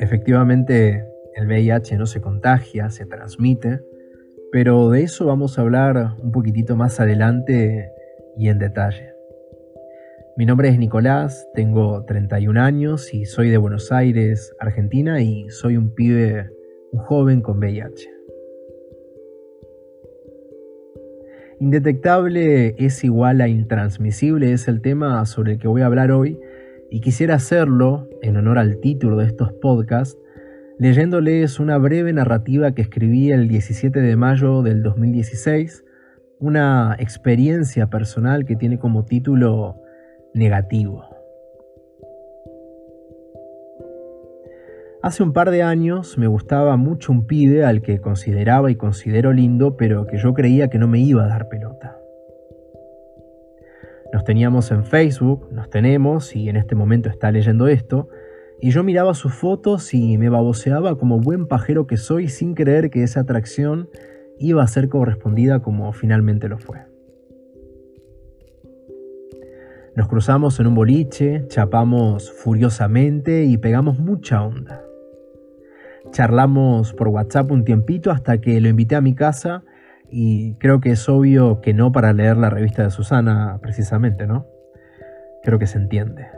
Efectivamente, el VIH no se contagia, se transmite, pero de eso vamos a hablar un poquitito más adelante y en detalle. Mi nombre es Nicolás, tengo 31 años y soy de Buenos Aires, Argentina, y soy un pibe, un joven con VIH. Indetectable es igual a intransmisible es el tema sobre el que voy a hablar hoy y quisiera hacerlo, en honor al título de estos podcasts, leyéndoles una breve narrativa que escribí el 17 de mayo del 2016, una experiencia personal que tiene como título negativo. Hace un par de años me gustaba mucho un pibe al que consideraba y considero lindo, pero que yo creía que no me iba a dar pelota. Nos teníamos en Facebook, nos tenemos, y en este momento está leyendo esto, y yo miraba sus fotos y me baboseaba como buen pajero que soy sin creer que esa atracción iba a ser correspondida como finalmente lo fue. Nos cruzamos en un boliche, chapamos furiosamente y pegamos mucha onda. Charlamos por WhatsApp un tiempito hasta que lo invité a mi casa y creo que es obvio que no para leer la revista de Susana precisamente, ¿no? Creo que se entiende.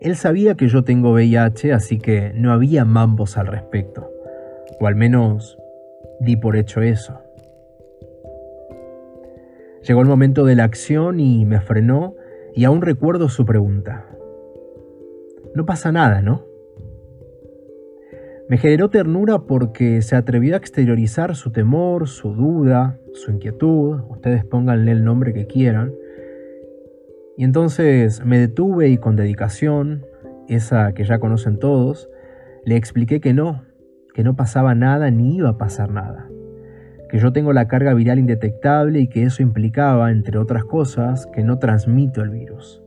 Él sabía que yo tengo VIH, así que no había mambos al respecto, o al menos di por hecho eso. Llegó el momento de la acción y me frenó y aún recuerdo su pregunta. No pasa nada, ¿no? Me generó ternura porque se atrevió a exteriorizar su temor, su duda, su inquietud, ustedes pónganle el nombre que quieran. Y entonces me detuve y con dedicación, esa que ya conocen todos, le expliqué que no, que no pasaba nada ni iba a pasar nada que yo tengo la carga viral indetectable y que eso implicaba, entre otras cosas, que no transmito el virus.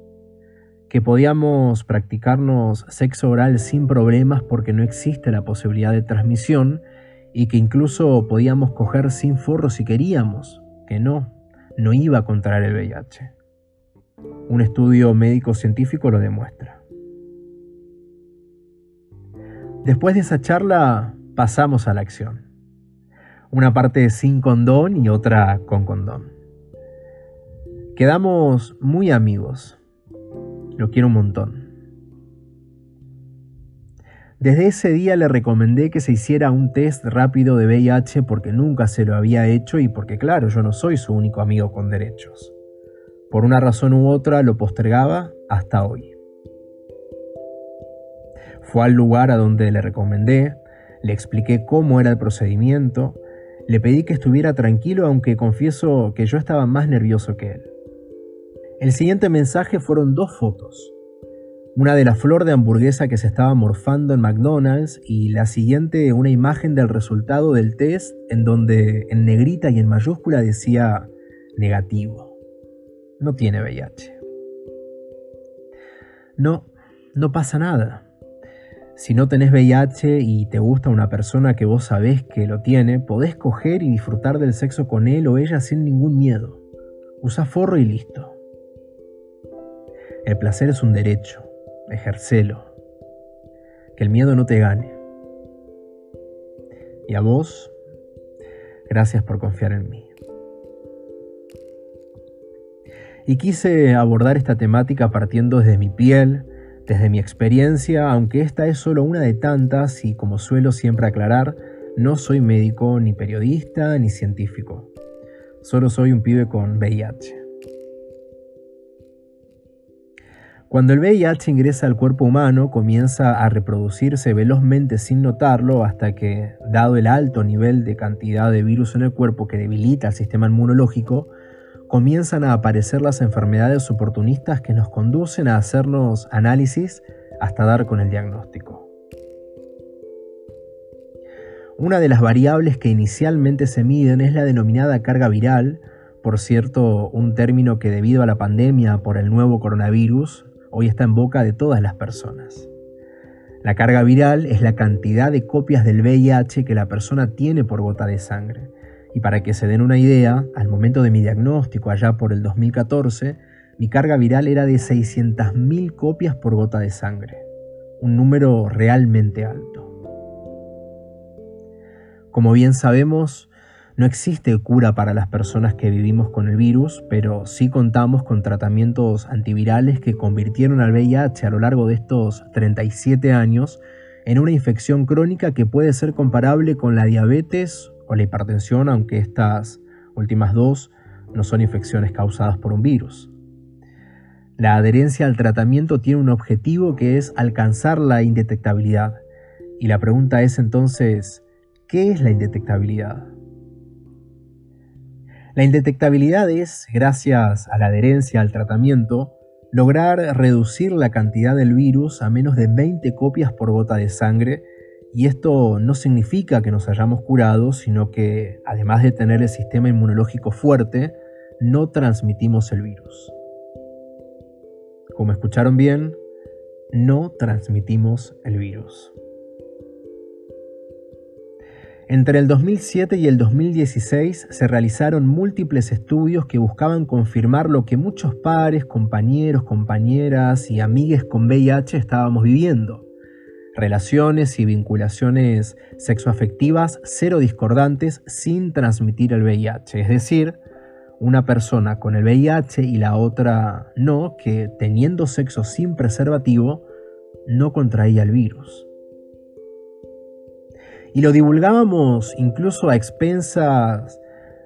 Que podíamos practicarnos sexo oral sin problemas porque no existe la posibilidad de transmisión y que incluso podíamos coger sin forro si queríamos, que no, no iba a contraer el VIH. Un estudio médico-científico lo demuestra. Después de esa charla pasamos a la acción una parte sin condón y otra con condón. Quedamos muy amigos. Lo quiero un montón. Desde ese día le recomendé que se hiciera un test rápido de VIH porque nunca se lo había hecho y porque claro, yo no soy su único amigo con derechos. Por una razón u otra lo postergaba hasta hoy. Fue al lugar a donde le recomendé, le expliqué cómo era el procedimiento, le pedí que estuviera tranquilo aunque confieso que yo estaba más nervioso que él. El siguiente mensaje fueron dos fotos. Una de la flor de hamburguesa que se estaba morfando en McDonald's y la siguiente una imagen del resultado del test en donde en negrita y en mayúscula decía negativo. No tiene VIH. No, no pasa nada. Si no tenés VIH y te gusta una persona que vos sabés que lo tiene, podés coger y disfrutar del sexo con él o ella sin ningún miedo. Usa forro y listo. El placer es un derecho, ejercelo. Que el miedo no te gane. Y a vos, gracias por confiar en mí. Y quise abordar esta temática partiendo desde mi piel, desde mi experiencia, aunque esta es solo una de tantas y como suelo siempre aclarar, no soy médico, ni periodista, ni científico. Solo soy un pibe con VIH. Cuando el VIH ingresa al cuerpo humano, comienza a reproducirse velozmente sin notarlo hasta que, dado el alto nivel de cantidad de virus en el cuerpo que debilita el sistema inmunológico, comienzan a aparecer las enfermedades oportunistas que nos conducen a hacernos análisis hasta dar con el diagnóstico. Una de las variables que inicialmente se miden es la denominada carga viral, por cierto, un término que debido a la pandemia por el nuevo coronavirus hoy está en boca de todas las personas. La carga viral es la cantidad de copias del VIH que la persona tiene por gota de sangre y para que se den una idea, al momento de mi diagnóstico allá por el 2014, mi carga viral era de 600.000 copias por gota de sangre, un número realmente alto. Como bien sabemos, no existe cura para las personas que vivimos con el virus, pero sí contamos con tratamientos antivirales que convirtieron al VIH a lo largo de estos 37 años en una infección crónica que puede ser comparable con la diabetes o la hipertensión, aunque estas últimas dos no son infecciones causadas por un virus. La adherencia al tratamiento tiene un objetivo que es alcanzar la indetectabilidad. Y la pregunta es entonces, ¿qué es la indetectabilidad? La indetectabilidad es, gracias a la adherencia al tratamiento, lograr reducir la cantidad del virus a menos de 20 copias por gota de sangre, y esto no significa que nos hayamos curado, sino que, además de tener el sistema inmunológico fuerte, no transmitimos el virus. Como escucharon bien, no transmitimos el virus. Entre el 2007 y el 2016 se realizaron múltiples estudios que buscaban confirmar lo que muchos padres, compañeros, compañeras y amigues con VIH estábamos viviendo. Relaciones y vinculaciones sexoafectivas cero discordantes sin transmitir el VIH, es decir, una persona con el VIH y la otra no, que teniendo sexo sin preservativo no contraía el virus. Y lo divulgábamos incluso a expensas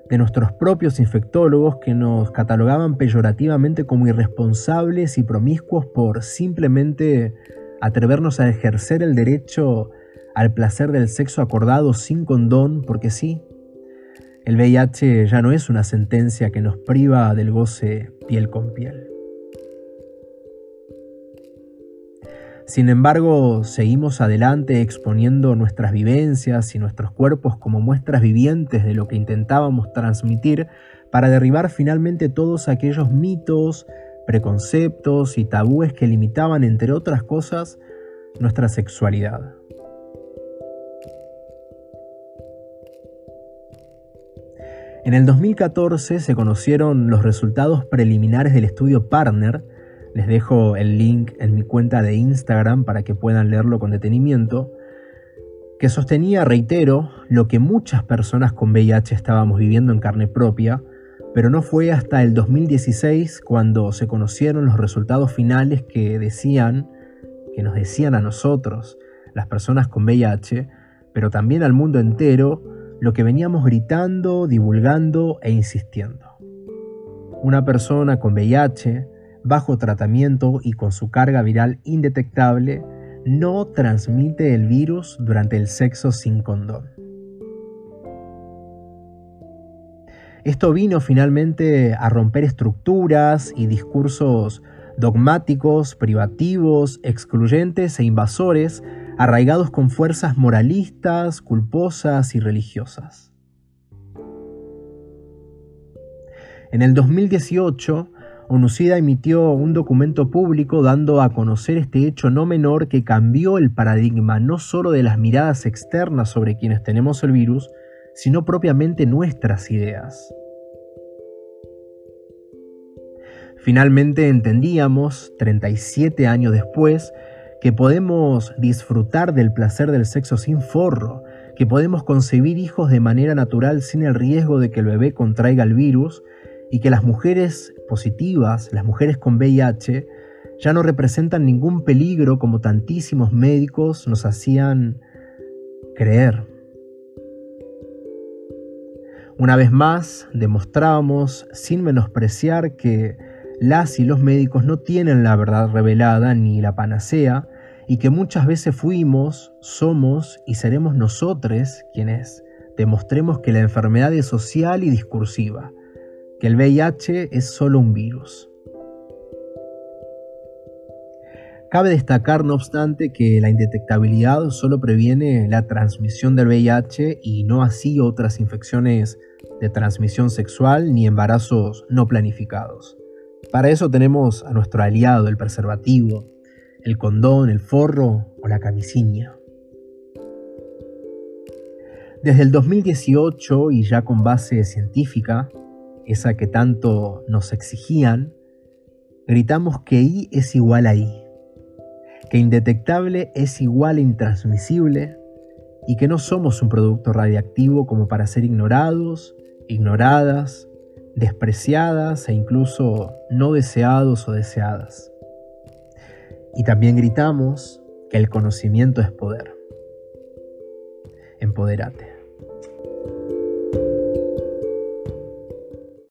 de nuestros propios infectólogos que nos catalogaban peyorativamente como irresponsables y promiscuos por simplemente atrevernos a ejercer el derecho al placer del sexo acordado sin condón, porque sí, el VIH ya no es una sentencia que nos priva del goce piel con piel. Sin embargo, seguimos adelante exponiendo nuestras vivencias y nuestros cuerpos como muestras vivientes de lo que intentábamos transmitir para derribar finalmente todos aquellos mitos, preconceptos y tabúes que limitaban, entre otras cosas, nuestra sexualidad. En el 2014 se conocieron los resultados preliminares del estudio Partner, les dejo el link en mi cuenta de Instagram para que puedan leerlo con detenimiento, que sostenía, reitero, lo que muchas personas con VIH estábamos viviendo en carne propia, pero no fue hasta el 2016 cuando se conocieron los resultados finales que decían, que nos decían a nosotros, las personas con VIH, pero también al mundo entero, lo que veníamos gritando, divulgando e insistiendo. Una persona con VIH bajo tratamiento y con su carga viral indetectable, no transmite el virus durante el sexo sin condón. Esto vino finalmente a romper estructuras y discursos dogmáticos, privativos, excluyentes e invasores, arraigados con fuerzas moralistas, culposas y religiosas. En el 2018, ONUCIDA emitió un documento público dando a conocer este hecho no menor que cambió el paradigma no solo de las miradas externas sobre quienes tenemos el virus, sino propiamente nuestras ideas. Finalmente entendíamos, 37 años después, que podemos disfrutar del placer del sexo sin forro, que podemos concebir hijos de manera natural sin el riesgo de que el bebé contraiga el virus y que las mujeres positivas, las mujeres con VIH, ya no representan ningún peligro como tantísimos médicos nos hacían creer. Una vez más, demostramos, sin menospreciar, que las y los médicos no tienen la verdad revelada ni la panacea, y que muchas veces fuimos, somos y seremos nosotros quienes demostremos que la enfermedad es social y discursiva, que el VIH es solo un virus. Cabe destacar, no obstante, que la indetectabilidad solo previene la transmisión del VIH y no así otras infecciones de transmisión sexual ni embarazos no planificados. Para eso tenemos a nuestro aliado, el preservativo, el condón, el forro o la camisinha. Desde el 2018 y ya con base científica, esa que tanto nos exigían, Gritamos que I es igual a I, que indetectable es igual a intransmisible y que no somos un producto radiactivo como para ser ignorados, ignoradas, despreciadas e incluso no deseados o deseadas. Y también gritamos que el conocimiento es poder. Empoderate.